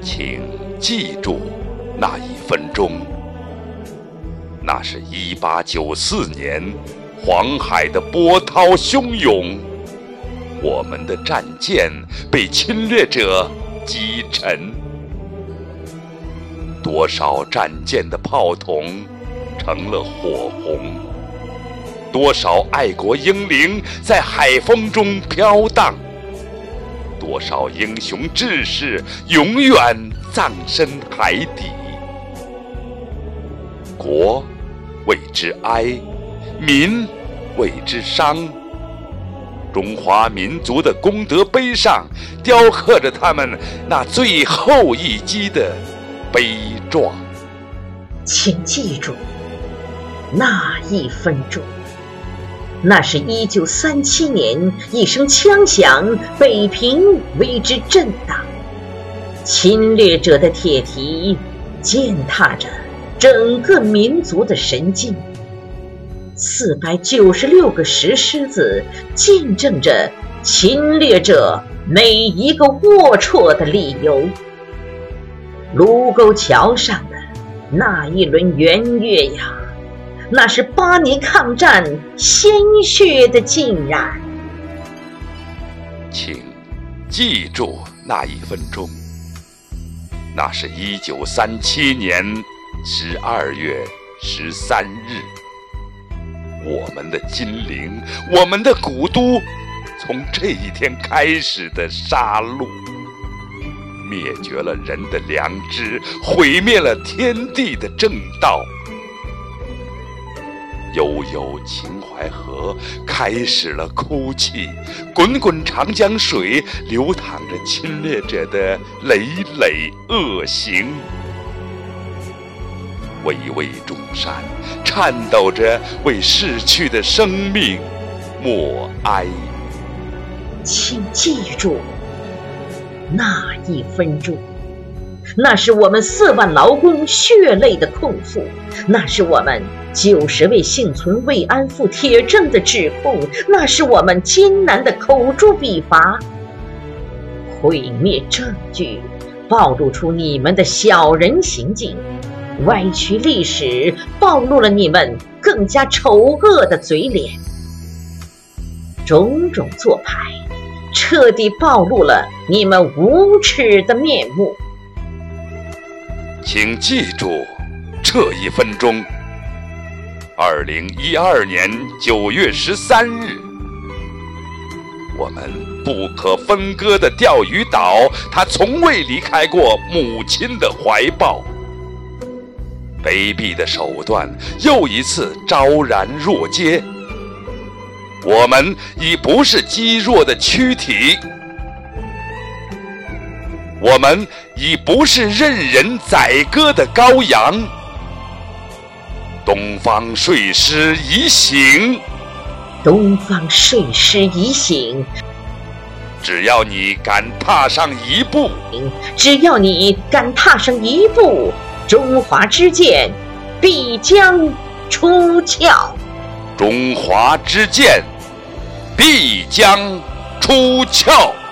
请记住那一分钟那是一八九四年黄海的波涛汹涌我们的战舰被侵略者击沉。多少战舰的炮筒成了火红，多少爱国英灵在海风中飘荡。多少英雄志士永远葬身海底，国为之哀，民为之伤。中华民族的功德碑上雕刻着他们那最后一击的悲壮。请记住，那一分钟。那是一九三七年，一声枪响，北平为之震荡。侵略者的铁蹄践踏着整个民族的神经。四百九十六个石狮子见证着侵略者每一个龌龊的理由。卢沟桥上的那一轮圆月呀！那是八年抗战鲜血的浸染，请记住那一分钟。那是一九三七年十二月十三日，我们的金陵，我们的古都，从这一天开始的杀戮，灭绝了人的良知，毁灭了天地的正道。悠悠秦淮河开始了哭泣，滚滚长江水流淌着侵略者的累累恶行，巍巍众山颤抖着为逝去的生命默哀。请记住，那一分钟。那是我们四万劳工血泪的控诉，那是我们九十位幸存慰安妇铁证的指控，那是我们艰难的口诛笔伐。毁灭证据，暴露出你们的小人行径；歪曲历史，暴露了你们更加丑恶的嘴脸。种种做派，彻底暴露了你们无耻的面目。请记住这一分钟。二零一二年九月十三日，我们不可分割的钓鱼岛，它从未离开过母亲的怀抱。卑鄙的手段又一次昭然若揭。我们已不是积弱的躯体。我们已不是任人宰割的羔羊。东方睡狮已醒，东方睡狮已醒。只要你敢踏上一步，只要你敢踏上一步，中华之剑必将出鞘。中华之剑必将出鞘。